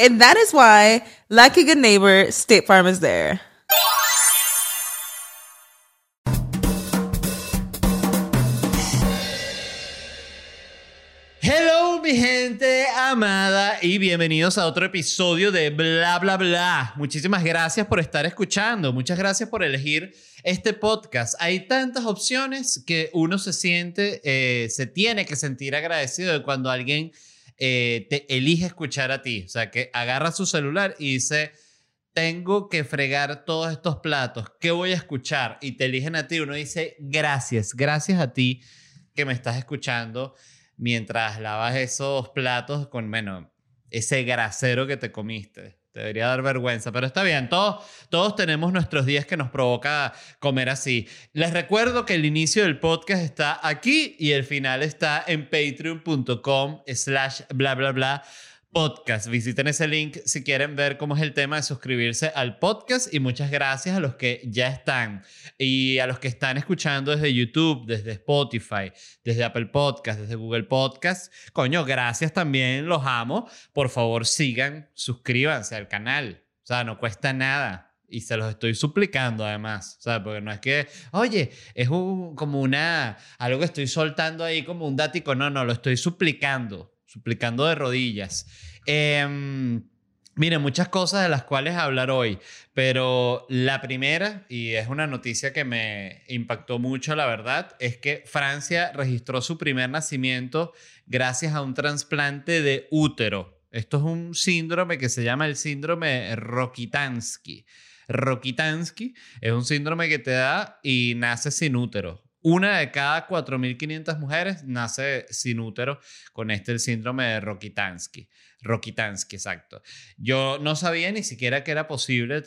And that is why, like a good neighbor, State Farm is there. Hello, mi gente amada, y bienvenidos a otro episodio de Bla Bla Bla. Muchísimas gracias por estar escuchando. Muchas gracias por elegir este podcast. Hay tantas opciones que uno se siente, eh, se tiene que sentir agradecido de cuando alguien eh, te elige escuchar a ti. O sea, que agarra su celular y dice, tengo que fregar todos estos platos, ¿qué voy a escuchar? Y te eligen a ti. Uno dice, gracias, gracias a ti que me estás escuchando mientras lavas esos platos con, bueno, ese grasero que te comiste. Te debería dar vergüenza, pero está bien. Todos, todos tenemos nuestros días que nos provoca comer así. Les recuerdo que el inicio del podcast está aquí y el final está en patreon.com slash bla bla bla podcast. Visiten ese link si quieren ver cómo es el tema de suscribirse al podcast y muchas gracias a los que ya están y a los que están escuchando desde YouTube, desde Spotify, desde Apple Podcast, desde Google Podcast. Coño, gracias también, los amo. Por favor, sigan, suscríbanse al canal. O sea, no cuesta nada. Y se los estoy suplicando además, sea, porque no es que, oye, es un, como una, algo que estoy soltando ahí como un dático, no, no, lo estoy suplicando suplicando de rodillas. Eh, Miren, muchas cosas de las cuales hablar hoy, pero la primera, y es una noticia que me impactó mucho, la verdad, es que Francia registró su primer nacimiento gracias a un trasplante de útero. Esto es un síndrome que se llama el síndrome Rokitansky. Rokitansky es un síndrome que te da y nace sin útero. Una de cada 4.500 mujeres nace sin útero con este el síndrome de Rokitansky. Rokitansky, exacto. Yo no sabía ni siquiera que era posible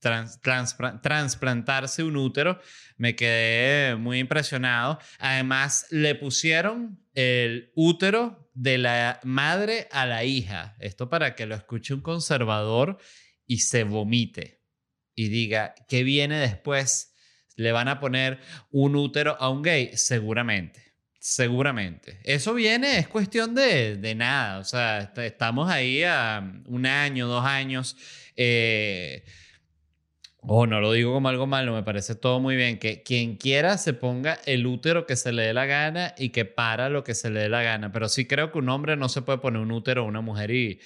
trasplantarse un útero. Me quedé muy impresionado. Además, le pusieron el útero de la madre a la hija. Esto para que lo escuche un conservador y se vomite y diga, ¿qué viene después? ¿Le van a poner un útero a un gay? Seguramente. Seguramente. Eso viene, es cuestión de, de nada. O sea, estamos ahí a un año, dos años. Eh, o no lo digo como algo malo, me parece todo muy bien. Que quien quiera se ponga el útero que se le dé la gana y que para lo que se le dé la gana. Pero sí creo que un hombre no se puede poner un útero a una mujer y,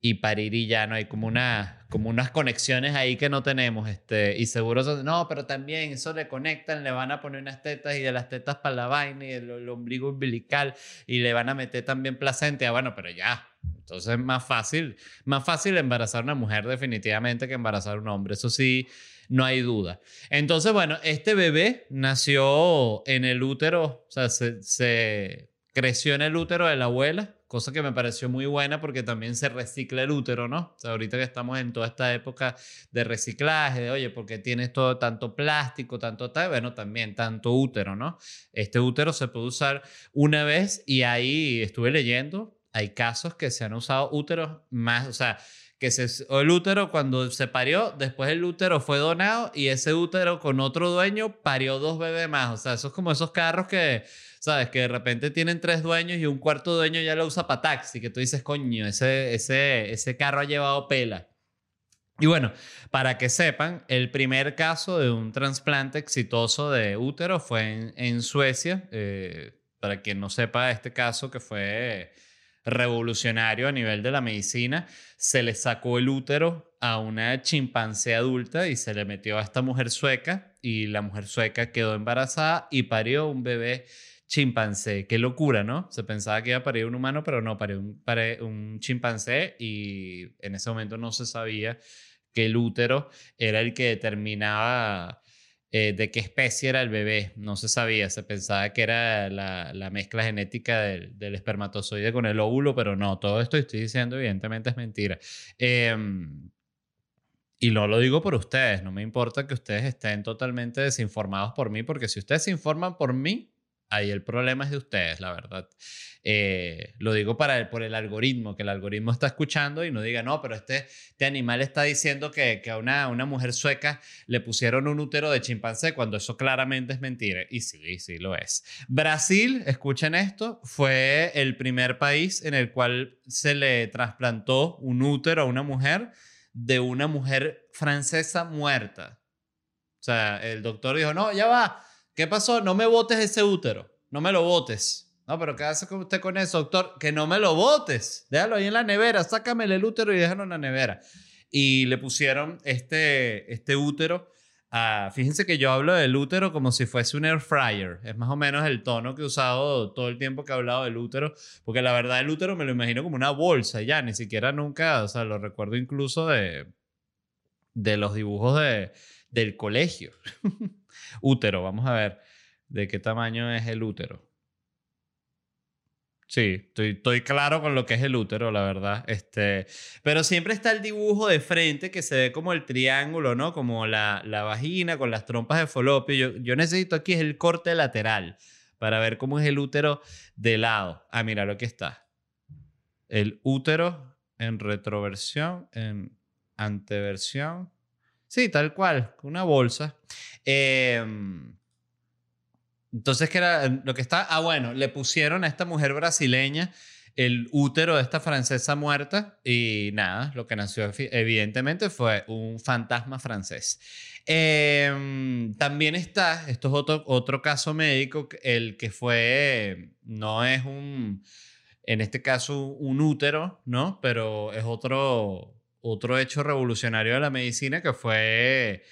y parir y ya no hay como una como unas conexiones ahí que no tenemos este y seguro no pero también eso le conectan le van a poner unas tetas y de las tetas para la vaina y el, ombligo umbilical y le van a meter también placenta ah, bueno pero ya entonces es más fácil más fácil embarazar a una mujer definitivamente que embarazar a un hombre eso sí no hay duda. Entonces, bueno, este bebé nació en el útero, o sea, se, se creció en el útero de la abuela cosa que me pareció muy buena porque también se recicla el útero, ¿no? O sea, ahorita que estamos en toda esta época de reciclaje, de oye, porque tienes todo tanto plástico, tanto tal, bueno, también tanto útero, ¿no? Este útero se puede usar una vez y ahí estuve leyendo, hay casos que se han usado úteros más, o sea, que se, el útero cuando se parió, después el útero fue donado y ese útero con otro dueño parió dos bebés más. O sea, eso es como esos carros que, ¿sabes? Que de repente tienen tres dueños y un cuarto dueño ya lo usa para taxi, que tú dices, coño, ese, ese, ese carro ha llevado pela. Y bueno, para que sepan, el primer caso de un trasplante exitoso de útero fue en, Suecia. Eh, para quien no sepa este caso que fue revolucionario a nivel de la medicina, se le sacó el útero a una chimpancé adulta y se le metió a esta mujer sueca y la mujer sueca quedó embarazada y parió un bebé chimpancé. Qué locura, ¿no? Se pensaba que iba a parir un humano, pero no, parió un, un chimpancé y en ese momento no se sabía que el útero era el que determinaba eh, de qué especie era el bebé. No se sabía, se pensaba que era la, mezcla genética del, espermatozoide con el óvulo, pero no, todo esto estoy diciendo evidentemente es mentira. Em, y no lo digo por ustedes, no me importa que ustedes estén totalmente desinformados por mí, porque si ustedes se informan por mí, ahí el problema es de ustedes, la verdad. Eh, lo digo para el, por el algoritmo, que el algoritmo está escuchando y no diga, no, pero este, este animal está diciendo que, que a una, una mujer sueca le pusieron un útero de chimpancé, cuando eso claramente es mentira. Y sí, sí lo es. Brasil, escuchen esto, fue el primer país en el cual se le trasplantó un útero a una mujer de una mujer francesa muerta. O sea, el doctor dijo, no, ya va, ¿qué pasó? No me botes ese útero, no me lo botes no, pero ¿qué hace usted con eso, doctor? Que no me lo botes. Déjalo ahí en la nevera. Sácame el útero y déjalo en la nevera. Y le pusieron este, este útero. fíjense que yo hablo del útero como si fuese un air fryer. Es más o menos el tono que he usado todo el tiempo que he hablado del útero. Porque la verdad, el útero me lo imagino como una bolsa ya. Ni siquiera nunca, o sea, lo recuerdo incluso de, de los dibujos de, del colegio. útero, vamos a ver de qué tamaño es el útero. Sí, estoy, claro con lo que es el útero, la verdad. Este, pero siempre está el dibujo de frente que se ve como el triángulo, ¿no? Como la, la vagina con las trompas de falopio. Yo, yo necesito aquí es el corte lateral para ver cómo es el útero de lado. Ah, mira, lo que está. El útero en retroversión, en anteversión. Sí, tal cual, una bolsa. Eh, entonces, ¿qué era lo que está? Ah, bueno, le pusieron a esta mujer brasileña el útero de esta francesa muerta y nada, lo que nació evidentemente fue un fantasma francés. Em, también está, esto es otro, otro caso médico, el que fue, no es un, en este caso, un útero, ¿no? Pero es otro, otro hecho revolucionario de la medicina que fue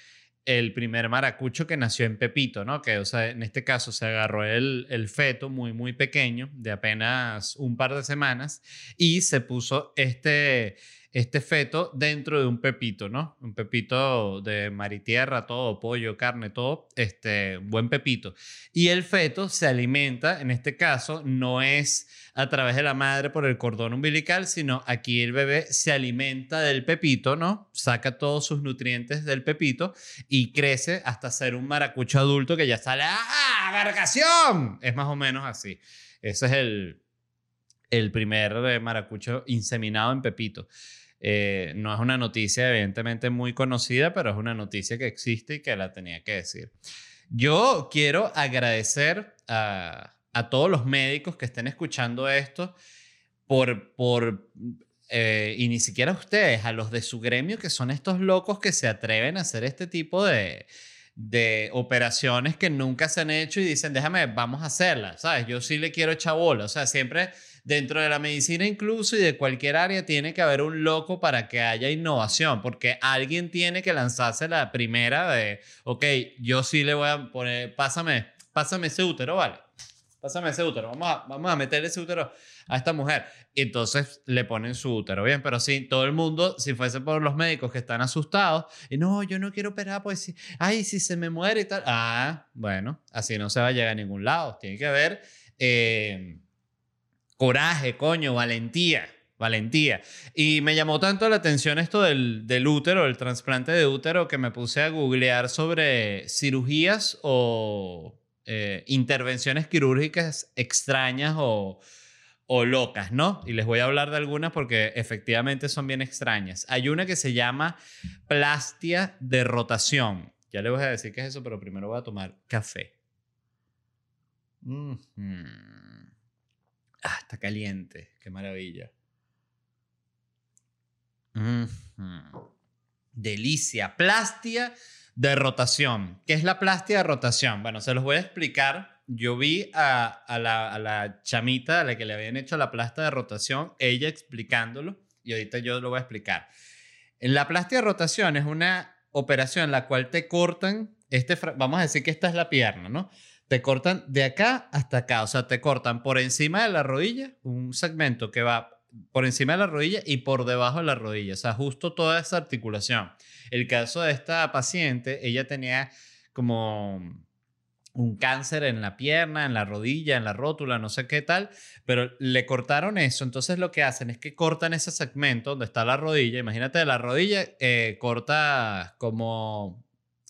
el primer maracucho que nació en Pepito, ¿no? Que, o sea, en este caso se agarró el, el, feto muy, muy pequeño, de apenas un par de semanas, y se puso este, este feto dentro de un pepito, ¿no? Un pepito de maritierra, todo, pollo, carne, todo, este, buen pepito. Y el feto se alimenta, en este caso, no es a través de la madre por el cordón umbilical, sino aquí el bebé se alimenta del pepito, ¿no? Saca todos sus nutrientes del pepito y crece hasta ser un maracucho adulto que ya sale, ¡ah, agargación! Es más o menos así. Ese es el, el primer eh, maracucho inseminado en pepito. Eh, no es una noticia evidentemente muy conocida, pero es una noticia que existe y que la tenía que decir. Yo quiero agradecer a, todos los médicos que estén escuchando esto por, por eh, y ni siquiera a ustedes, a los de su gremio, que son estos locos que se atreven a hacer este tipo de, de operaciones que nunca se han hecho y dicen, déjame, vamos a hacerlas, ¿sabes? Yo sí le quiero echar bola, o sea, siempre dentro de la medicina incluso y de cualquier área tiene que haber un loco para que haya innovación, porque alguien tiene que lanzarse la primera de, ok, yo sí le voy a poner, pásame, pásame ese útero, ¿vale? Pásame ese útero, vamos a, vamos a meter ese útero a esta mujer. Y entonces le ponen su útero, bien, pero sí, todo el mundo, si fuese por los médicos que están asustados, y no, yo no quiero operar, pues, si, ay, si se me muere y tal. Ah, bueno, así no se va a llegar a ningún lado. Tiene que haber... Eh, coraje, coño, valentía. Valentía. Y me llamó tanto la atención esto del, útero, el trasplante de útero, que me puse a googlear sobre cirugías o eh, intervenciones quirúrgicas extrañas o, locas, ¿no? Y les voy a hablar de algunas porque efectivamente son bien extrañas. Hay una que se llama plastia de rotación. Ya les voy a decir qué es eso, pero primero voy a tomar café. Mhm. Ah, está caliente. Qué maravilla. Delicia. Plastia de rotación. ¿Qué es la plastia de rotación? Bueno, se los voy a explicar. Yo vi a, a, la, a la chamita a la que le habían hecho la plastia de rotación, ella explicándolo, y ahorita yo lo voy a explicar. La plastia de rotación es una operación en la cual te cortan, este, vamos a decir que esta es la pierna, ¿no? Te cortan de acá hasta acá, o sea, te cortan por encima de la rodilla, un segmento que va por encima de la rodilla y por debajo de la rodilla, o sea, justo toda esa articulación. El caso de esta paciente, ella tenía como un cáncer en la pierna, en la rodilla, en la rótula, no sé qué tal, pero le cortaron eso. Entonces lo que hacen es que cortan ese segmento donde está la rodilla. Imagínate, la rodilla eh, corta como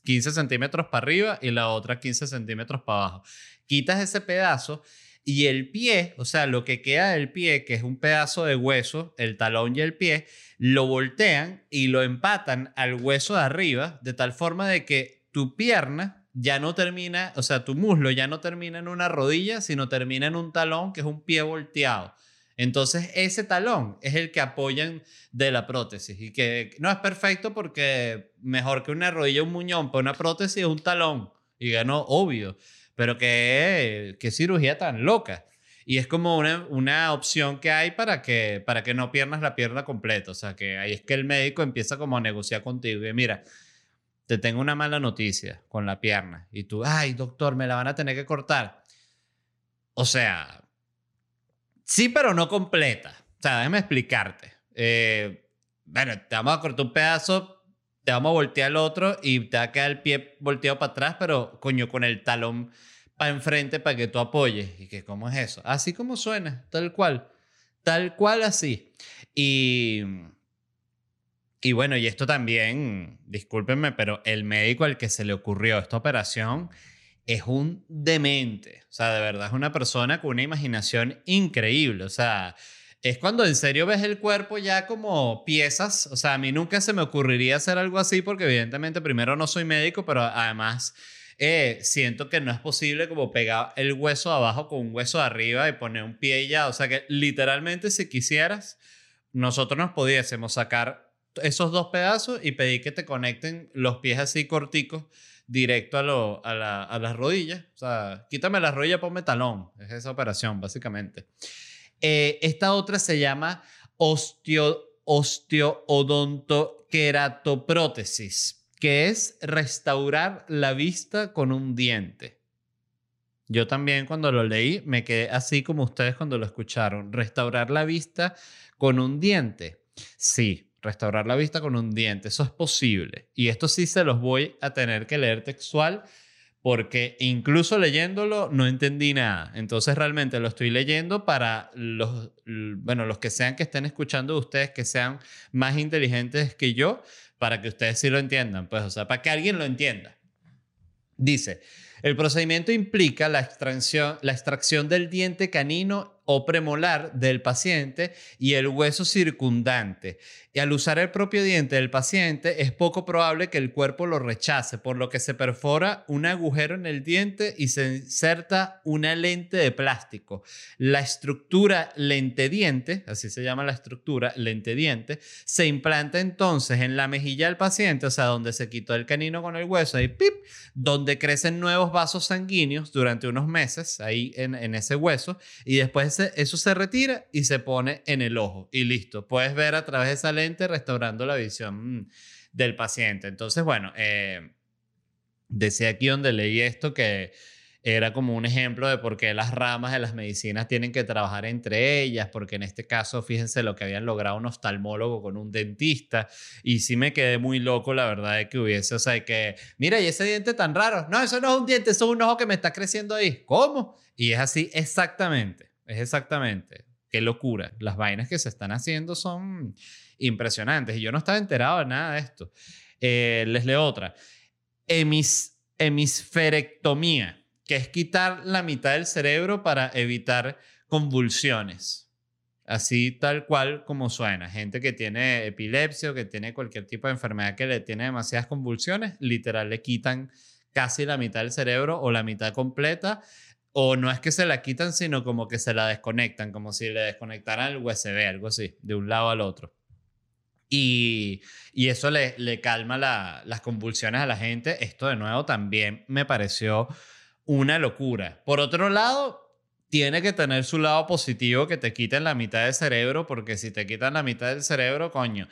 15 centímetros para arriba y la otra 15 centímetros para abajo. Quitas ese pedazo y el pie, o sea, lo que queda del pie, que es un pedazo de hueso, el talón y el pie, lo voltean y lo empatan al hueso de arriba, de tal forma de que tu pierna ya no termina, o sea, tu muslo ya no termina en una rodilla, sino termina en un talón, que es un pie volteado. Entonces, ese talón es el que apoyan de la prótesis y que no es perfecto porque mejor que una rodilla, un muñón para una prótesis es un talón. Y ganó, obvio, pero que, qué cirugía tan loca. Y es como una, una opción que hay para que, para que no pierdas la pierna completa. O sea, que ahí es que el médico empieza como a negociar contigo. Y mira, te tengo una mala noticia con la pierna. Y tú, ay, doctor, me la van a tener que cortar. O sea, sí, pero no completa. O sea, déjame explicarte. Eh, bueno, te vamos a cortar un pedazo, te vamos a voltear el otro y te va a quedar el pie volteado para atrás, pero coño, con el talón para enfrente para que tú apoyes. ¿Y que cómo es eso? Así como suena, tal cual. Tal cual así. Y, y bueno, y esto también, discúlpenme, pero el médico al que se le ocurrió esta operación es un demente. O sea, de verdad es una persona con una imaginación increíble. O sea, es cuando en serio ves el cuerpo ya como piezas. O sea, a mí nunca se me ocurriría hacer algo así porque evidentemente primero no soy médico, pero además eh, siento que no es posible como pegar el hueso abajo con un hueso arriba y poner un pie ya. O sea que literalmente si quisieras, nosotros nos pudiésemos sacar esos dos pedazos y pedir que te conecten los pies así corticos directo a, lo, a, la, a las rodillas. O sea, quítame la rodilla, ponme talón. Es esa operación, básicamente. Eh, esta otra se llama osteo, osteoodontoqueratoprótesis, que es restaurar la vista con un diente. Yo también cuando lo leí me quedé así como ustedes cuando lo escucharon. Restaurar la vista con un diente. Sí, restaurar la vista con un diente. Eso es posible. Y esto sí se los voy a tener que leer textual porque incluso leyéndolo no entendí nada. Entonces realmente lo estoy leyendo para los, bueno, los que sean que estén escuchando de ustedes, que sean más inteligentes que yo, para que ustedes sí lo entiendan. Pues, o sea, para que alguien lo entienda. Dice, el procedimiento implica la extracción, la extracción del diente canino o premolar del paciente y el hueso circundante. Y al usar el propio diente del paciente es poco probable que el cuerpo lo rechace, por lo que se perfora un agujero en el diente y se inserta una lente de plástico. La estructura lente-diente, así se llama la estructura lente-diente, se implanta entonces en la mejilla del paciente, o sea, donde se quitó el canino con el hueso, ahí pip, donde crecen nuevos vasos sanguíneos durante unos meses, ahí en, en ese hueso, y después eso se retira y se pone en el ojo, y listo. Puedes ver a través de esa lente restaurando la visión mm, del paciente. Entonces, bueno, eh, decía aquí donde leí esto que era como un ejemplo de por qué las ramas de las medicinas tienen que trabajar entre ellas, porque en este caso, fíjense lo que habían logrado un oftalmólogo con un dentista, y sí me quedé muy loco, la verdad, de que hubiese, o sea, que, mira, y ese diente tan raro, no, eso no es un diente, eso es un ojo que me está creciendo ahí, ¿cómo? Y es así exactamente, es exactamente, qué locura, las vainas que se están haciendo son impresionantes, y yo no estaba enterado de nada de esto. Eh, les leo otra, Hemis, hemisferectomía que es quitar la mitad del cerebro para evitar convulsiones. Así tal cual como suena. Gente que tiene epilepsia o que tiene cualquier tipo de enfermedad que le tiene demasiadas convulsiones, literal le quitan casi la mitad del cerebro o la mitad completa. O no es que se la quitan, sino como que se la desconectan, como si le desconectaran el USB, algo así, de un lado al otro. Y, y eso le, le calma las convulsiones a la gente. Esto de nuevo también me pareció una locura. Por otro lado, tiene que tener su lado positivo que te quiten la mitad del cerebro, porque si te quitan la mitad del cerebro, coño,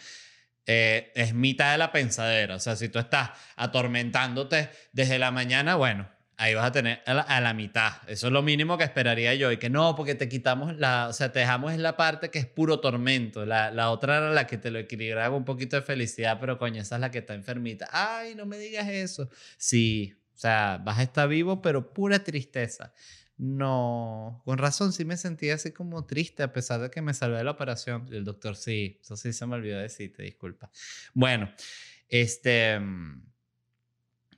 eh, es mitad de la pensadera. O sea, si tú estás atormentándote desde la mañana, bueno, ahí vas a tener a la, mitad. Eso es lo mínimo que esperaría yo. Y que no, porque te quitamos la, o sea, te dejamos la parte que es puro tormento. La, la otra era la que te lo equilibraba un poquito de felicidad, pero coño, esa es la que está enfermita. Ay, no me digas eso. Sí, o sea, vas a estar vivo, pero pura tristeza. No, con razón sí me sentía así como triste a pesar de que me salvé de la operación. El doctor, sí, eso sí se me olvidó decirte, disculpa. Bueno, este, mm,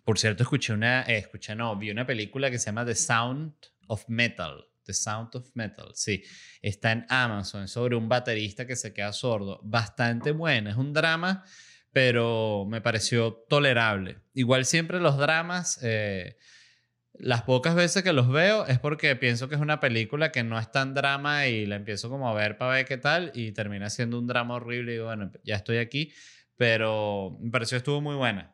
por cierto, escuché una, eh, no, vi una película que se llama The Sound of Metal. The Sound of Metal, sí. Está en Amazon sobre un baterista que se queda sordo. Bastante buena, es un drama, pero me pareció tolerable. Igual siempre los dramas... Eh, las pocas veces que los veo es porque pienso que es una película que no es tan drama y la empiezo como a ver para ver qué tal y termina siendo un drama horrible y bueno, ya estoy aquí, pero me pareció estuvo muy buena,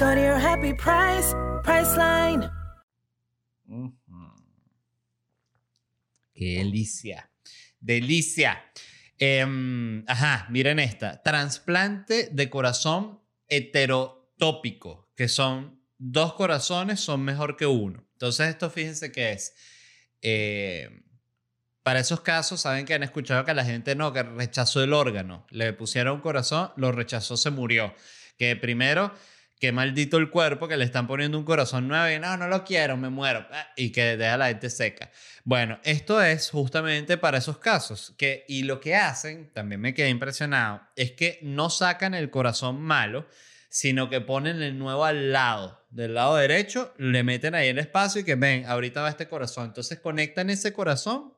Go your happy price, Priceline. Qué delicia. Delicia. Em, ajá, miren esta. Trasplante de corazón heterotópico, que son dos corazones son mejor que uno. Entonces esto fíjense que es... Eh, para esos casos, saben que han escuchado que la gente no, que rechazó el órgano. Le pusieron un corazón, lo rechazó, se murió. Que primero qué maldito el cuerpo que le están poniendo un corazón nuevo y no, no lo quiero, me muero. Ah, y que deja la gente seca. Bueno, esto es justamente para esos casos. Que, y lo que hacen, también me quedé impresionado, es que no sacan el corazón malo, sino que ponen el nuevo al lado, del lado derecho, le meten ahí el espacio y que ven, ahorita va este corazón. Entonces conectan ese corazón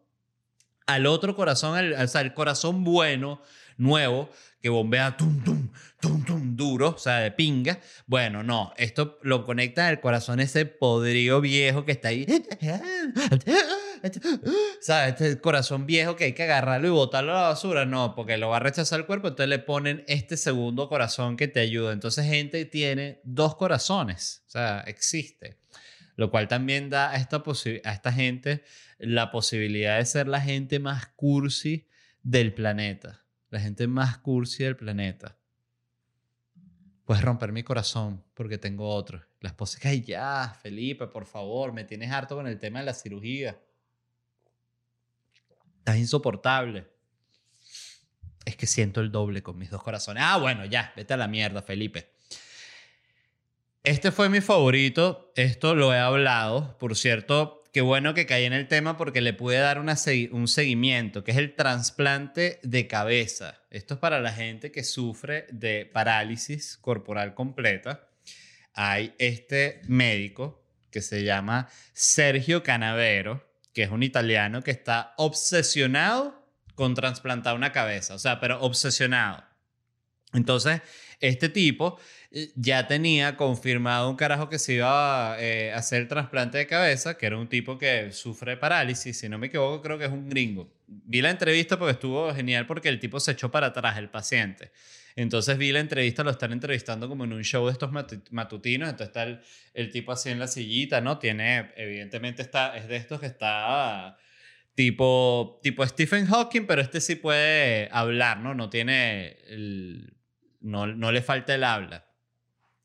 al otro corazón, al, o sea, el corazón bueno, nuevo, que bombea tum, tum, tum, tum, duro, o sea, de pinga. Bueno, no, esto lo conecta al corazón ese podrido viejo que está ahí. ¿Sabes? Este corazón viejo que hay que agarrarlo y botarlo a la basura. No, porque lo va a rechazar el cuerpo, entonces le ponen este segundo corazón que te ayuda. Entonces, gente tiene dos corazones, o sea, existe. Lo cual también da a esta, a esta gente la posibilidad de ser la gente más cursi del planeta la gente más cursi del planeta. Puedes romper mi corazón porque tengo otro. La esposa que, ay, ya, Felipe, por favor, me tienes harto con el tema de la cirugía. Estás insoportable. Es que siento el doble con mis dos corazones. Ah, bueno, ya, vete a la mierda, Felipe. Este fue mi favorito. Esto lo he hablado. Por cierto, qué bueno que caí en el tema porque le pude dar un seguimiento, que es el trasplante de cabeza. Esto es para la gente que sufre de parálisis corporal completa. Hay este médico que se llama Sergio Canavero, que es un italiano que está obsesionado con trasplantar una cabeza, o sea, pero obsesionado. Entonces, este tipo eh, ya tenía confirmado un carajo que se iba eh, a hacer trasplante de cabeza, que era un tipo que sufre parálisis, si no me equivoco, creo que es un gringo. Vi la entrevista porque estuvo genial porque el tipo se echó para atrás, el paciente. Entonces vi la entrevista, lo están entrevistando como en un show de estos matutinos, entonces está el, el tipo así en la sillita, ¿no? Tiene, evidentemente está, es de estos que está tipo, tipo Stephen Hawking, pero este sí puede hablar, ¿no? No tiene, el, no, no le falta el habla.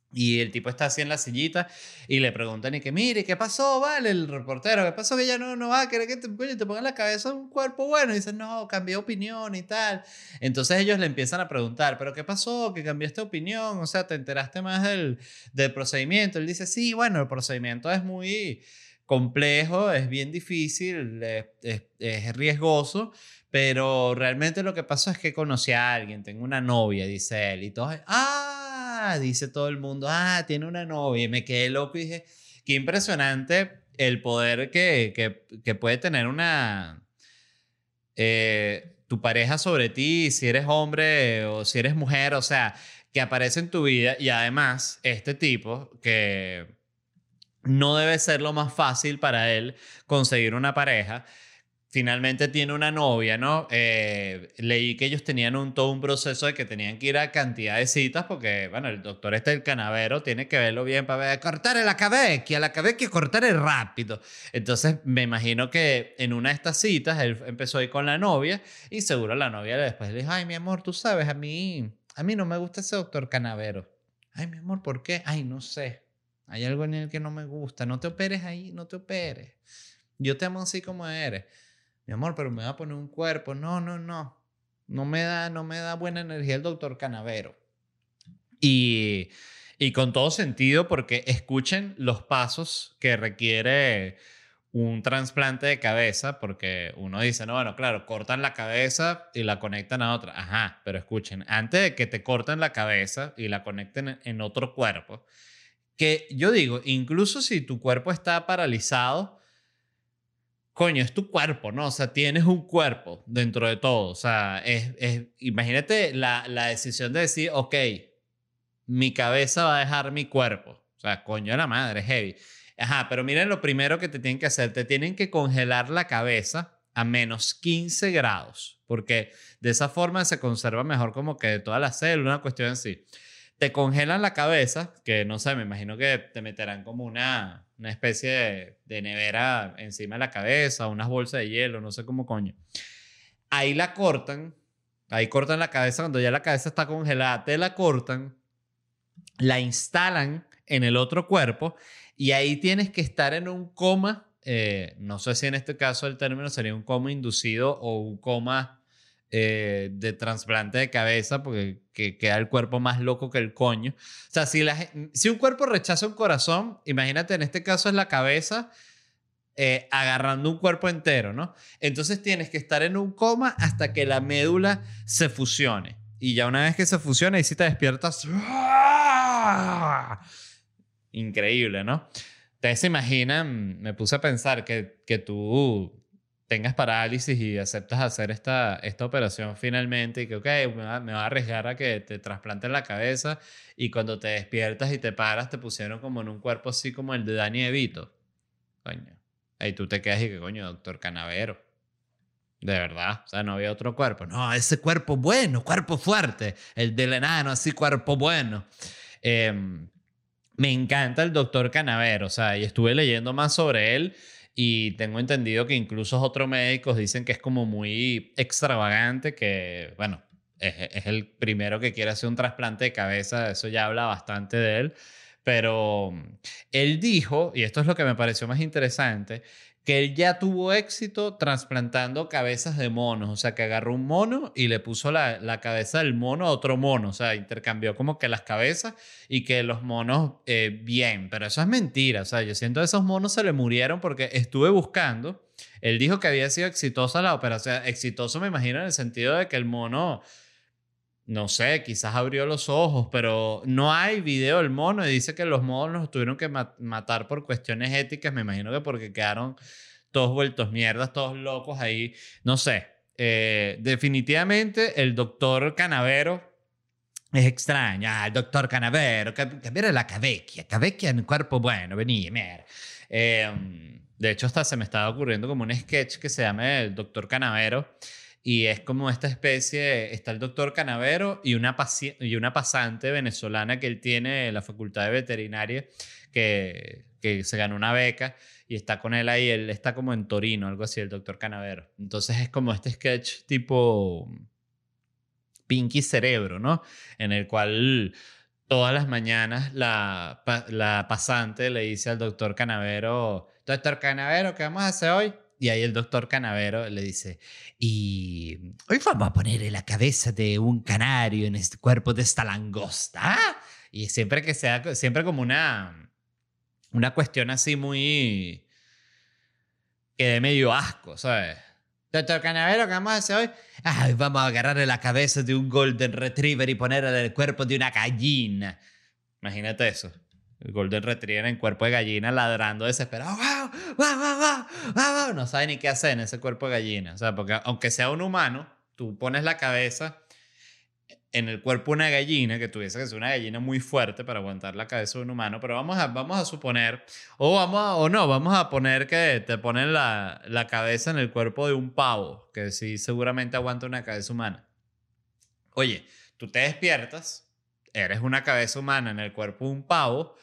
Y el tipo está así en la sillita y le preguntan y que, mire, ¿qué pasó, vale? El reportero, ¿qué pasó? Que ya no, no va a querer que te, coño, te la cabeza un cuerpo bueno. Y dice, no, cambié opinión y tal. Entonces ellos le empiezan a preguntar, ¿pero qué pasó? ¿Que cambiaste opinión? O sea, ¿te enteraste más del, del procedimiento? Él dice, sí, bueno, el procedimiento es muy complejo, es bien difícil, es riesgoso, pero realmente lo que pasó es que conocí a alguien, tengo una novia, dice él, y todos, ah, dice todo el mundo, ah, tiene una novia, y me quedé loco y dije, qué impresionante el poder que, que, que puede tener una, eh, tu pareja sobre ti, si eres hombre o si eres mujer, o sea, que aparece en tu vida y además este tipo que no debe ser lo más fácil para él conseguir una pareja. Finalmente tiene una novia, ¿no? Eh, leí que ellos tenían un, todo un proceso de que tenían que ir a cantidad de citas porque, bueno, el doctor este, el canavero, tiene que verlo bien para ver, cortar la cabecchia, la cabecchia cortar rápido. Entonces, me imagino que en una de estas citas, él empezó a ir con la novia y seguro la novia después le dijo, ay, mi amor, tú sabes, a mí, a mí no me gusta ese doctor canavero. Ay, mi amor, ¿por qué? Ay, no sé. Hay algo en él que no me gusta. No te operes ahí, no te operes. Yo te amo así como eres. Mi amor, pero me va a poner un cuerpo. No, no, no. No me da, no me da buena energía el doctor Canavero. Y, y con todo sentido, porque escuchen los pasos que requiere un trasplante de cabeza, porque uno dice, no, bueno, claro, cortan la cabeza y la conectan a otra. Ajá, pero escuchen, antes de que te corten la cabeza y la conecten en- otro cuerpo, que yo digo, incluso si tu cuerpo está paralizado, coño, es tu cuerpo, ¿no? O sea, tienes un cuerpo dentro de todo. O sea, es, es- imagínate la, la decisión de decir, ok, mi cabeza va a dejar mi cuerpo. O sea, coño la madre, heavy. Ajá, pero miren lo primero que te tienen que hacer. Te tienen que congelar la cabeza a menos 15 grados, porque de esa forma se conserva mejor como que toda la célula, una cuestión así te congelan la cabeza, que no sé, me imagino que te meterán como una, una especie de, nevera encima de la cabeza, unas bolsas de hielo, no sé cómo coño. Ahí la cortan, ahí cortan la cabeza, cuando ya la cabeza está congelada, te la cortan, la instalan en el otro cuerpo y ahí tienes que estar en un coma, eh, no sé si en este caso el término sería un coma inducido o un coma eh, de trasplante de cabeza porque que queda el cuerpo más loco que el coño. O sea, si, la, gen- si un cuerpo rechaza un corazón, imagínate, en este caso es la cabeza eh, agarrando un cuerpo entero, ¿no? Entonces tienes que estar en un coma hasta que la médula se fusione. Y ya una vez que se fusione, y si te despiertas... ¡ah! Increíble, ¿no? Ustedes se imaginan, me puse a pensar que, que tú tengas parálisis y aceptas hacer esta, esta operación finalmente y que, ok, me va, me va a arriesgar a que te trasplanten la cabeza y cuando te despiertas y te paras te pusieron como en un cuerpo así como el de Dani Evito. Coño. Ahí tú te quedas y que, coño, doctor Canavero. De verdad, o sea, no había otro cuerpo. No, ese cuerpo bueno, cuerpo fuerte. El del enano, así, cuerpo bueno. Em, me encanta el doctor Canavero, o sea, y estuve leyendo más sobre él y tengo entendido que incluso otros médicos dicen que es como muy extravagante, que, bueno, es, el primero que quiere hacer un trasplante de cabeza, eso ya habla bastante de él, pero él dijo, y esto es lo que me pareció más interesante, que él ya tuvo éxito trasplantando cabezas de monos, o sea, que agarró un mono y le puso la, la cabeza del mono a otro mono, o sea, intercambió como que las cabezas y que los monos eh, bien, pero eso es mentira, o sea, yo siento que esos monos se le murieron porque estuve buscando, él dijo que había sido exitosa la operación, exitoso me imagino en el sentido de que el mono, no sé, quizás abrió los ojos, pero no hay video del mono y dice que los monos tuvieron que ma- matar por cuestiones éticas, me imagino que porque quedaron todos vueltos mierdas, todos locos ahí, no sé. Eh, definitivamente el doctor Canavero es extraño. Ah, el doctor Canavero, mira la cabecchia, cabecchia en cuerpo bueno, vení, mira. Eh, de hecho, hasta se me estaba ocurriendo como un sketch que se llama El Doctor Canavero. Y es como esta especie, está el doctor Canavero y una, y una pasante venezolana que él tiene en la facultad de veterinaria que, que se ganó una beca y está con él ahí, él está como en Torino, algo así, el doctor Canavero. Entonces es como este sketch tipo Pinky Cerebro, ¿no? En el cual todas las mañanas la, la pasante le dice al doctor Canavero, doctor Canavero, ¿qué vamos a hacer hoy? Y ahí el doctor Canavero le dice, y hoy vamos a poner la cabeza de un canario en este cuerpo de esta langosta. ¿ah?". Y siempre que sea, siempre como una, una cuestión así muy, que de medio asco, ¿sabes? Doctor Canavero, ¿qué vamos a hacer hoy? Ay, vamos a agarrarle la cabeza de un Golden Retriever y ponerle en el cuerpo de una gallina. Imagínate eso. El Golden Retriever en cuerpo de gallina ladrando desesperado. ¡Wow! ¡Wow! ¡Wow! No sabe ni qué hacer en ese cuerpo de gallina. O sea, porque aunque sea un humano, tú pones la cabeza en el cuerpo de una gallina, que tuviese que ser una gallina muy fuerte para aguantar la cabeza de un humano, pero vamos a, vamos a suponer, o, vamos a- o no, vamos a poner que te ponen la, la cabeza en el cuerpo de un pavo, que sí seguramente aguanta una cabeza humana. Oye, tú te despiertas, eres una cabeza humana en el cuerpo de un pavo,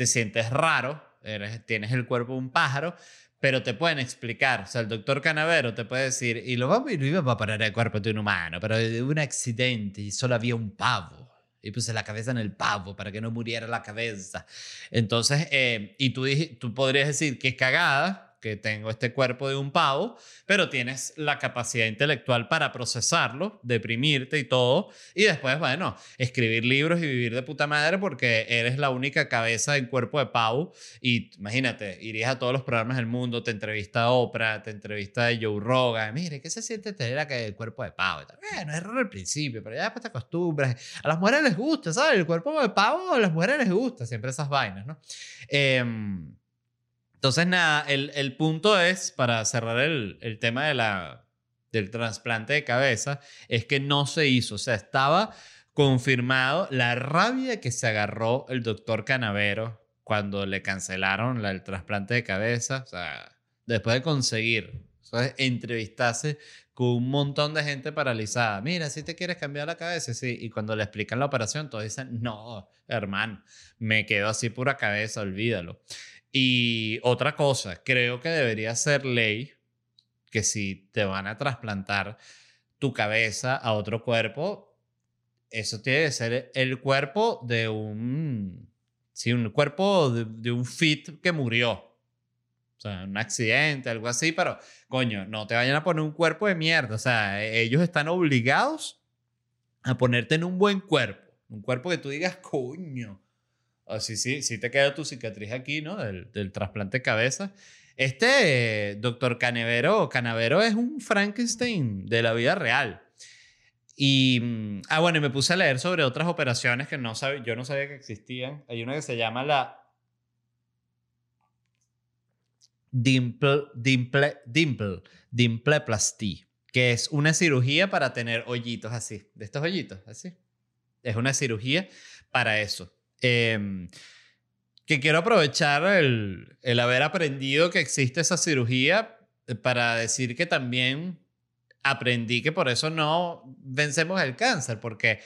te sientes raro, eres, tienes el cuerpo de un pájaro, pero te pueden explicar. O sea, el doctor Canavero te puede decir, y lo vamos y a poner el cuerpo de un humano, pero de un accidente y solo había un pavo. Y puse la cabeza en el pavo para que no muriera la cabeza. Entonces, eh, y tú, tú podrías decir que es cagada que tengo este cuerpo de un pavo, pero tienes la capacidad intelectual para procesarlo, deprimirte y todo, y después, bueno, escribir libros y vivir de puta madre porque eres la única cabeza en cuerpo de pavo y imagínate, irías a todos los programas del mundo, te entrevista Oprah, te entrevista Joe Rogan, mire, ¿qué se siente tener acá el cuerpo de pavo? Bueno, es raro al principio, pero ya después te acostumbras. A las mujeres les gusta, ¿sabes? El cuerpo de pavo a las mujeres les gusta, siempre esas vainas, ¿no? Em, entonces, nada, el, el punto es, para cerrar el, el tema de la, del trasplante de cabeza, es que no se hizo. O sea, estaba confirmado la rabia que se agarró el doctor Canavero cuando le cancelaron la- el trasplante de cabeza. O sea, después de conseguir ¿sabes? entrevistarse con un montón de gente paralizada. Mira, si te quieres cambiar la cabeza, sí. Y cuando le explican la operación, todos dicen, no, hermano, me quedo así pura cabeza, olvídalo. Y otra cosa, creo que debería ser ley que si te van a trasplantar tu cabeza a otro cuerpo, eso tiene que ser el cuerpo de un, sí, un cuerpo de, un fit que murió. O sea, un accidente, algo así, pero coño, no te vayan a poner un cuerpo de mierda. O sea, e- ellos están obligados a ponerte en un buen cuerpo. Un cuerpo que tú digas, coño. Así sí, sí te queda tu cicatriz aquí, ¿no? Del, del trasplante de cabeza. Este eh, doctor Canavero, Canavero es un Frankenstein de la vida real. Y, mm, ah, bueno, y me puse a leer sobre otras operaciones que no sabe, yo no sabía que existían. Hay una que se llama la dimple, dimple, dimple, dimpleplasty, que es una cirugía para tener hoyitos así, de estos hoyitos, así. Es una cirugía para eso. Em, que quiero aprovechar el, el haber aprendido que existe esa cirugía eh, para decir que también aprendí que por eso no vencemos el cáncer, porque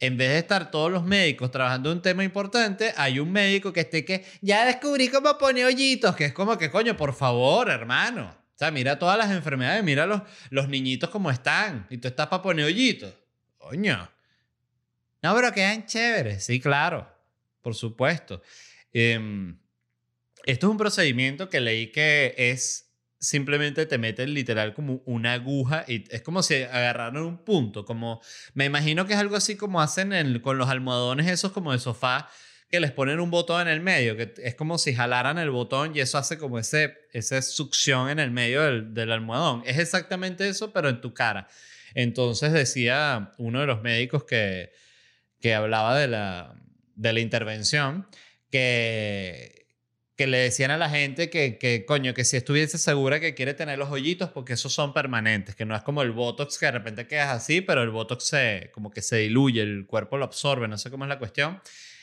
en vez de estar todos los médicos trabajando un tema importante, hay un médico que esté que ya descubrí cómo pone hoyitos, que es como que coño, por favor, hermano. O sea, mira todas las enfermedades, mira los, los niñitos cómo están, y tú estás para poner hoyitos. Coño. No, pero quedan chéveres, sí, claro, por supuesto. Em, esto es un procedimiento que leí que es simplemente te meten literal como una aguja y es como si agarraran un punto, como me imagino que es algo así como hacen en- con los almohadones esos como de sofá que les ponen un botón en el medio, que es como si jalaran el botón y eso hace como ese, esa succión en el medio del, del almohadón. Es exactamente eso, pero en tu cara. Entonces decía uno de los médicos que, que hablaba de la, de la intervención, que, que le decían a la gente que, que, coño, que si estuviese segura que quiere tener los hoyitos, porque esos son permanentes, que no es como el Botox que de repente quedas así, pero el Botox se, como que se diluye, el cuerpo lo absorbe, no sé cómo es la cuestión.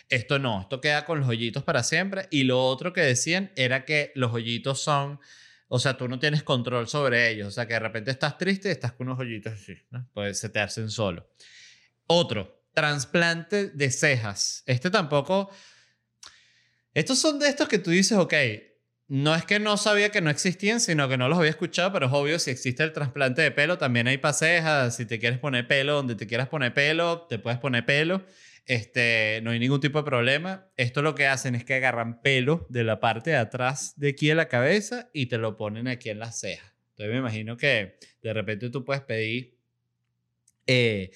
Esto no, esto queda con los hoyitos para siempre. Y lo otro que decían era que los hoyitos son, o sea, tú no tienes control sobre ellos, o sea, que de repente estás triste y estás con unos hoyitos así, ¿no? Pues se te hacen solo. Otro, trasplante de cejas. Este tampoco... Estos son de estos que tú dices, ok, no es que no sabía que no existían, sino que no los había escuchado, pero es obvio, si existe el trasplante de pelo, también hay para cejas. Si te quieres poner pelo donde te quieras poner pelo, te puedes poner pelo. Este, no hay ningún tipo de problema. Esto lo que hacen es que agarran pelo de la parte de atrás de aquí de la cabeza y te lo ponen aquí en las cejas. Entonces me imagino que de repente tú puedes pedir eh,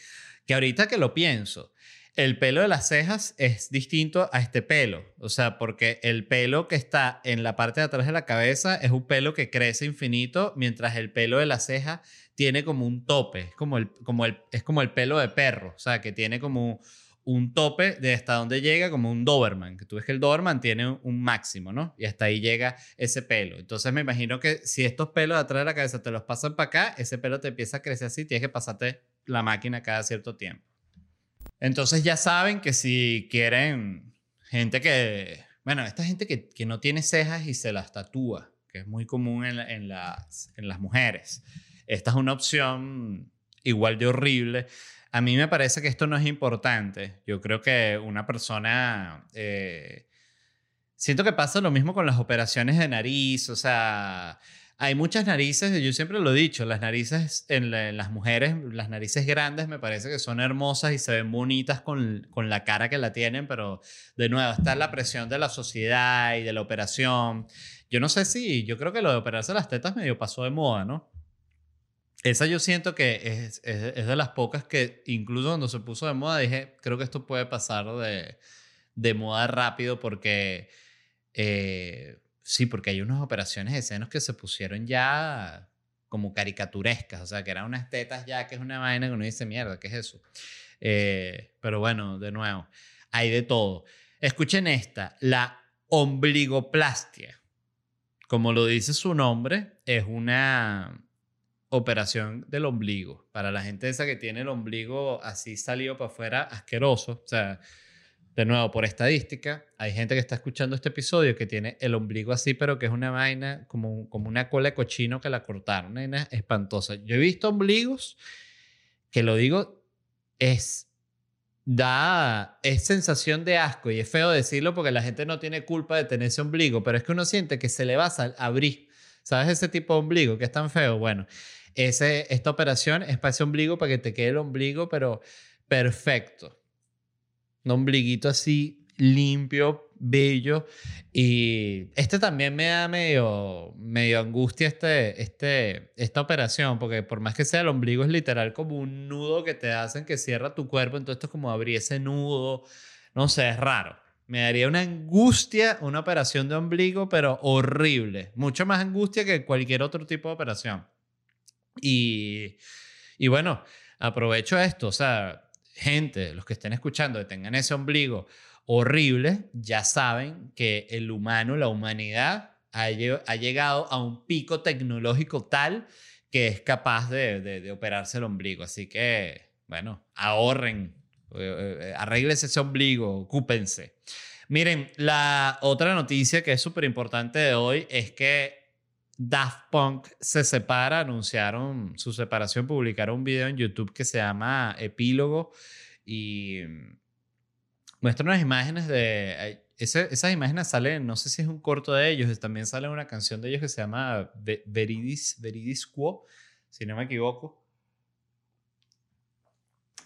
que ahorita que lo pienso, el pelo de las cejas es distinto a este pelo. O sea, porque el pelo que está en la parte de atrás de la cabeza es un pelo que crece infinito, mientras el pelo de la ceja tiene como un tope. Es como el, como el, es como el pelo de perro. O sea, que tiene como un tope de hasta donde llega, como un Doberman. Que tú ves que el Doberman tiene un máximo, ¿no? Y hasta ahí llega ese pelo. Entonces me imagino que si estos pelos de atrás de la cabeza te los pasan para acá, ese pelo te empieza a crecer así, tienes que pasarte la máquina cada cierto tiempo. Entonces ya saben que si quieren gente que, bueno, esta gente que, que no tiene cejas y se las tatúa, que es muy común en, en, las, en las mujeres, esta es una opción igual de horrible. A mí me parece que esto no es importante. Yo creo que una persona... Eh, siento que pasa lo mismo con las operaciones de nariz, o sea, hay muchas narices, yo siempre lo he dicho, las narices en, las mujeres, las narices grandes me parece que son hermosas y se ven bonitas con, con, la cara que la tienen, pero de nuevo está la presión de la sociedad y de la operación. Yo no sé si, yo creo que lo de operarse las tetas medio pasó de moda, ¿no? Esa yo siento que es, es, es de las pocas que incluso cuando se puso de moda dije, creo que esto puede pasar de, de moda rápido porque... Eh, Sí, porque hay unas operaciones de senos que se pusieron ya como caricaturescas, o sea, que eran unas tetas ya, que es una vaina que uno dice, mierda, ¿qué es eso? Eh, pero bueno, de nuevo, hay de todo. Escuchen esta, la ombligoplastia. Como lo dice su nombre, es una operación del ombligo. Para la gente esa que tiene el ombligo así salido para afuera, asqueroso. O sea, de nuevo, por estadística, hay gente que está escuchando este episodio que tiene el ombligo así, pero que es una vaina como, como una cola de cochino que la cortaron. Una espantosa. Yo he visto ombligos que lo digo, es da es sensación de asco y es feo decirlo porque la gente no tiene culpa de tener ese ombligo, pero es que uno siente que se le va a abrir. ¿Sabes ese tipo de ombligo que es tan feo? Bueno, ese, esta operación es para ese ombligo, para que te quede el ombligo, pero perfecto un ombliguito así limpio, bello. Y este también me da medio, medio angustia este, este, esta operación, porque por más que sea el ombligo es literal como un nudo que te hacen que cierra tu cuerpo, entonces esto es como abrir ese nudo, no sé, es raro. Me daría una angustia una operación de ombligo, pero horrible. Mucho más angustia que cualquier otro tipo de operación. Y, y bueno, aprovecho esto, o sea, gente, los que estén escuchando, que tengan ese ombligo horrible, ya saben que el humano, la humanidad, ha, llegado a un pico tecnológico tal que es capaz de, operarse el ombligo. Así que, bueno, ahorren, eh, eh, arregles ese ombligo, ocúpense. Miren, la otra noticia que es súper importante de hoy es que Daft Punk se separa, anunciaron su separación, publicaron un video en YouTube que se llama Epílogo y muestran unas imágenes de... esas imágenes salen, no sé si es un corto de ellos, también sale una canción de ellos que se llama Veridis, Veridis Quo, si no me equivoco.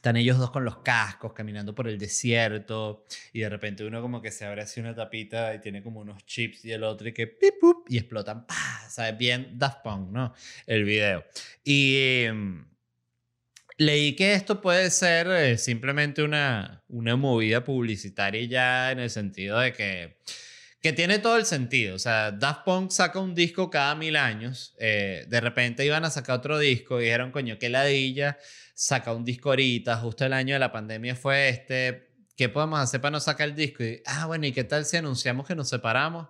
Están ellos dos con los cascos caminando por el desierto y de repente uno como que se abre así una tapita y tiene como unos chips y el otro y que pip, y explotan. ¡Pah! ¿Sabes? Bien Daft Punk, ¿no? El video. Y em, leí que esto puede ser eh, simplemente una, una movida publicitaria ya en el sentido de que que tiene todo el sentido. O sea, Daft Punk saca un disco cada mil años. Eh, de repente iban a sacar otro disco y dijeron, coño, qué ladilla, saca un disco ahorita, justo el año de la pandemia fue este. ¿Qué podemos hacer para no sacar el disco? Y, ah, bueno, ¿y qué tal si anunciamos que nos separamos?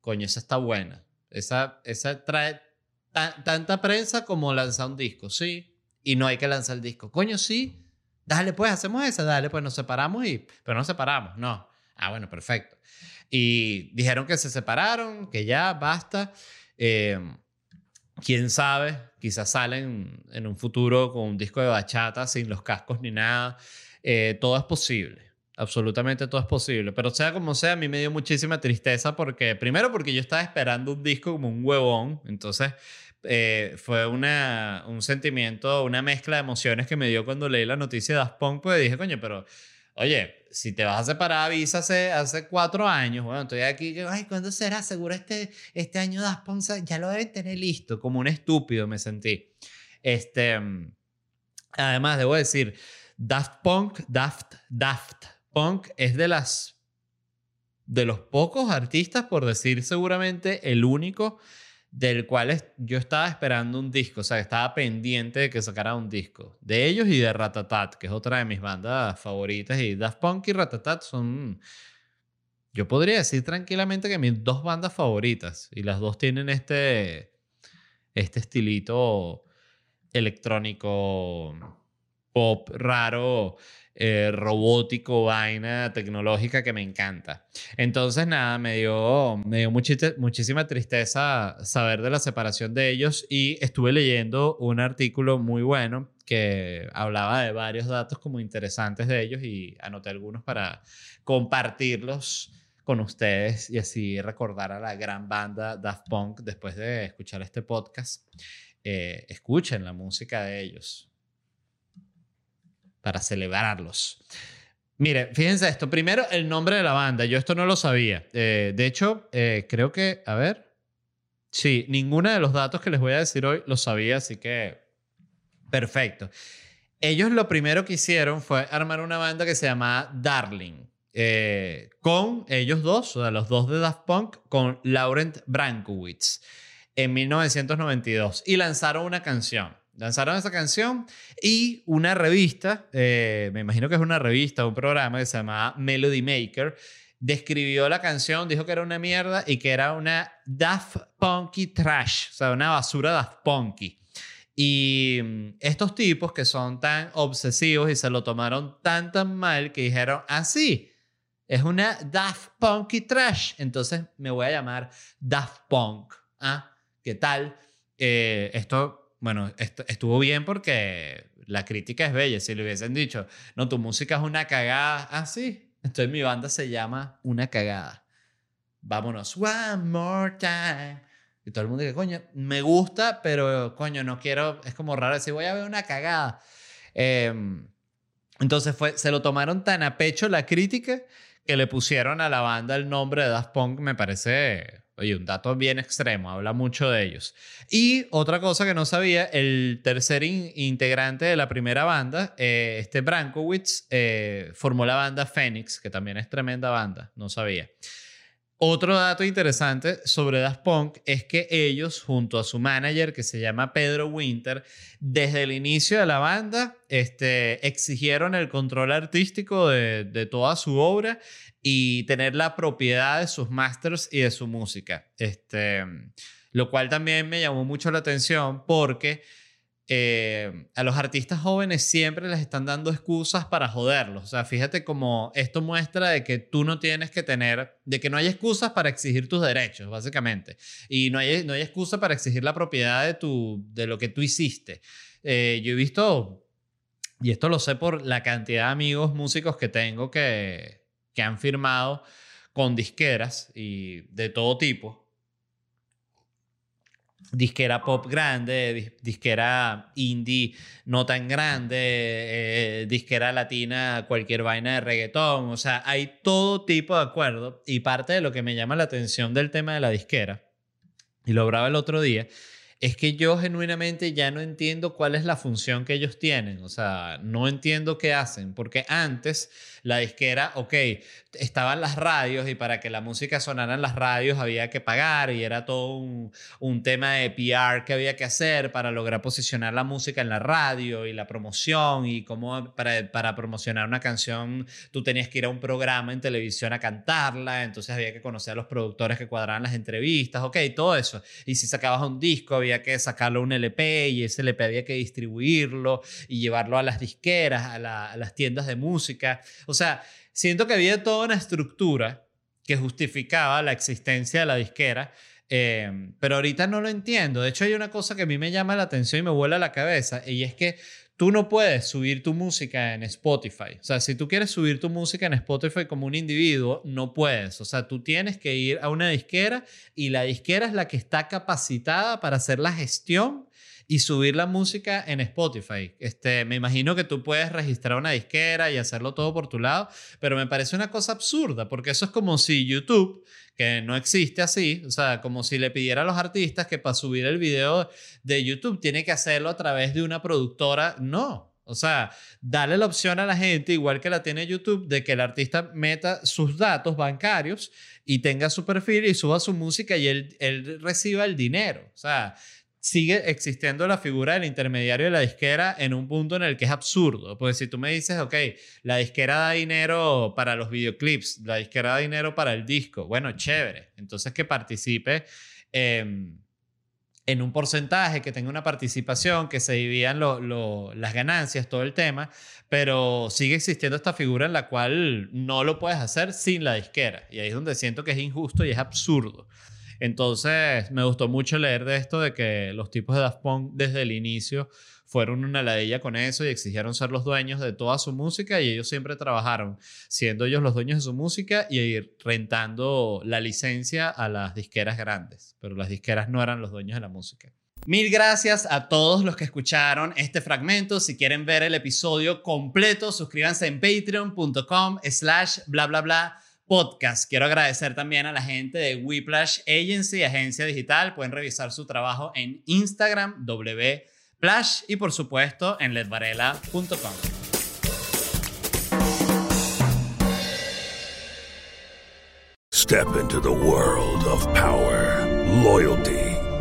Coño, esa está buena. Esa, esa trae tanta prensa como lanzar un disco, sí. Y no hay que lanzar el disco. Coño, sí. Dale, pues, hacemos esa. Dale, pues, nos separamos y... Pero no separamos, no. Ah, bueno, perfecto. Y dijeron que se separaron, que ya basta. Eh, quién sabe, quizás salen en un futuro con un disco de bachata sin los cascos ni nada. Eh, todo es posible. Absolutamente todo es posible. Pero sea como sea, a mí me dio muchísima tristeza porque, primero porque yo estaba esperando un disco como un huevón. Entonces, eh, fue una, un sentimiento, una mezcla de emociones que me dio cuando leí la noticia de Daft Punk. Pues dije, coño, pero Oye, si te vas a separar, avísase hace cuatro años. Bueno, estoy aquí. Ay, ¿cuándo será? Seguro este, este año das Ponza ya lo deben tener listo. Como un estúpido me sentí. Este, mm, además, debo decir, Daft Punk, Daft, Daft Punk es de las de los pocos artistas, por decir seguramente el único, del cual yo estaba esperando un disco, o sea, estaba pendiente de que sacara un disco. De ellos y de Ratatat, que es otra de mis bandas favoritas. Y Daft Punk y Ratatat son, yo podría decir tranquilamente que mis dos bandas favoritas. Y las dos tienen este, este estilito electrónico, pop raro, eh, robótico, vaina tecnológica que me encanta. Entonces, nada, me dio, me dio muchísima tristeza saber de la separación de ellos y estuve leyendo un artículo muy bueno que hablaba de varios datos como interesantes de ellos y anoté algunos para compartirlos con ustedes y así recordar a la gran banda Daft Punk después de escuchar este podcast. Eh, escuchen la música de ellos para celebrarlos. Mire, fíjense esto. Primero, el nombre de la banda. Yo esto no lo sabía. Eh, de hecho, eh, creo que, a ver. Sí, ninguno de los datos que les voy a decir hoy lo sabía, así que perfecto. Ellos lo primero que hicieron fue armar una banda que se llamaba Darling. eh, con ellos dos, o sea, los dos de Daft Punk, con Laurent Brankowitz en 1992 y lanzaron una canción. Lanzaron esa canción y una revista, eh, me imagino que es una revista, un programa que se llamaba Melody Maker, describió la canción, dijo que era una mierda y que era una Daft Punky trash, o sea, una basura Daft Punky. Y mm, estos tipos que son tan obsesivos y se lo tomaron tan tan mal que dijeron, ah, sí, es una Daft Punky trash, entonces me voy a llamar Daft Punk. ¿Ah? ¿Qué tal? Eh, esto, bueno, esto estuvo bien porque la crítica es bella. Si le hubiesen dicho, no, tu música es una cagada, ah, sí, entonces mi banda se llama Una Cagada. Vámonos, one more time. Y todo el mundo dice, coño, me gusta, pero coño, no quiero, es como raro decir, voy a ver una cagada. Em, entonces fue, se lo tomaron tan a pecho la crítica que le pusieron a la banda el nombre de Daft Punk, me parece, oye, un dato bien extremo, habla mucho de ellos. Y otra cosa que no sabía, el tercer in- integrante de la primera banda, eh, este Brankowitz, eh, formó la banda Phoenix, que también es tremenda banda, no sabía. Otro dato interesante sobre Daft Punk es que ellos, junto a su manager que se llama Pedro Winter, desde el inicio de la banda este, exigieron el control artístico de, toda su obra y tener la propiedad de sus masters y de su música. Este, lo cual también me llamó mucho la atención porque eh, a los artistas jóvenes siempre les están dando excusas para joderlos. O sea, fíjate como esto muestra de que tú no tienes que tener, de que no hay excusas para exigir tus derechos, básicamente. Y no hay, no hay excusa para exigir la propiedad de, tu, de lo que tú hiciste. Eh, yo he visto, y esto lo sé por la cantidad de amigos músicos que tengo que, que han firmado con disqueras y de todo tipo disquera pop grande, dis- disquera indie no tan grande, eh, disquera latina, cualquier vaina de reggaetón. O sea, hay todo tipo de acuerdo. Y parte de lo que me llama la atención del tema de la disquera, y lo hablaba el otro día, es que yo genuinamente ya no entiendo cuál es la función que ellos tienen. O sea, no entiendo qué hacen. Porque antes la disquera, ok, estaban las radios y para que la música sonara en las radios había que pagar y era todo un, un tema de PR que había que hacer para lograr posicionar la música en la radio y la promoción y cómo para, para promocionar una canción tú tenías que ir a un programa en televisión a cantarla, entonces había que conocer a los productores que cuadraban las entrevistas, ok, todo eso. Y si sacabas un disco había que sacarlo un LP y ese LP había que distribuirlo y llevarlo a las disqueras, a, a las tiendas de música. O sea, siento que había toda una estructura que justificaba la existencia de la disquera, eh, pero ahorita no lo entiendo. De hecho, hay una cosa que a mí me llama la atención y me vuela la cabeza, y es que tú no puedes subir tu música en Spotify. O sea, si tú quieres subir tu música en Spotify como un individuo, no puedes. O sea, tú tienes que ir a una disquera y la disquera es la que está capacitada para hacer la gestión y subir la música en Spotify. Este, me imagino que tú puedes registrar una disquera y hacerlo todo por tu lado, pero me parece una cosa absurda, porque eso es como si YouTube, que no existe así, o sea, como si le pidiera a los artistas que para subir el video de YouTube tiene que hacerlo a través de una productora. No, o sea, darle la opción a la gente, igual que la tiene YouTube, de que el artista meta sus datos bancarios y tenga su perfil y suba su música y él reciba el dinero. O sea, sigue existiendo la figura del intermediario de la disquera en un punto en el que es absurdo. Porque si tú me dices, ok, la disquera da dinero para los videoclips, la disquera da dinero para el disco, bueno, chévere. Entonces que participe. Em, en un porcentaje, que tenga una participación, que se dividan las ganancias, todo el tema, pero sigue existiendo esta figura en la cual no lo puedes hacer sin la disquera. Y ahí es donde siento que es injusto y es absurdo. Entonces, me gustó mucho leer de esto, de que los tipos de Daft desde el inicio fueron una ladilla con eso y exigieron ser los dueños de toda su música y ellos siempre trabajaron siendo ellos los dueños de su música y rentando la licencia a las disqueras grandes, pero las disqueras no eran los dueños de la música. Mil gracias a todos los que escucharon este fragmento. Si quieren ver el episodio completo, suscríbanse en patreon.com slash bla bla bla podcast. Quiero agradecer también a la gente de Whiplash Agency, agencia digital. Pueden revisar su trabajo en Instagram, wplash y por supuesto en ledvarela.com. Step into the world of power, loyalty